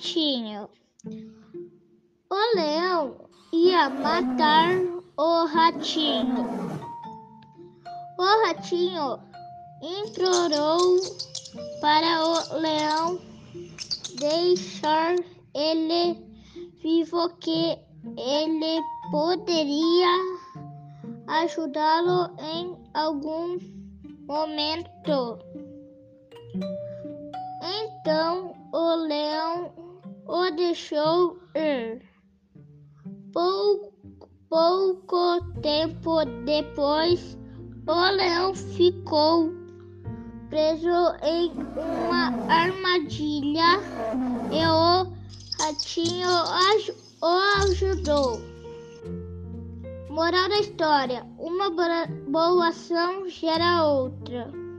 ratinho. O leão ia matar o ratinho. O ratinho implorou para o leão deixar ele vivo que ele poderia ajudá-lo em algum momento. Então o leão o deixou ir. Pouco, pouco tempo depois, o leão ficou preso em uma armadilha e o ratinho o ajudou. Moral da história: uma boa ação gera outra.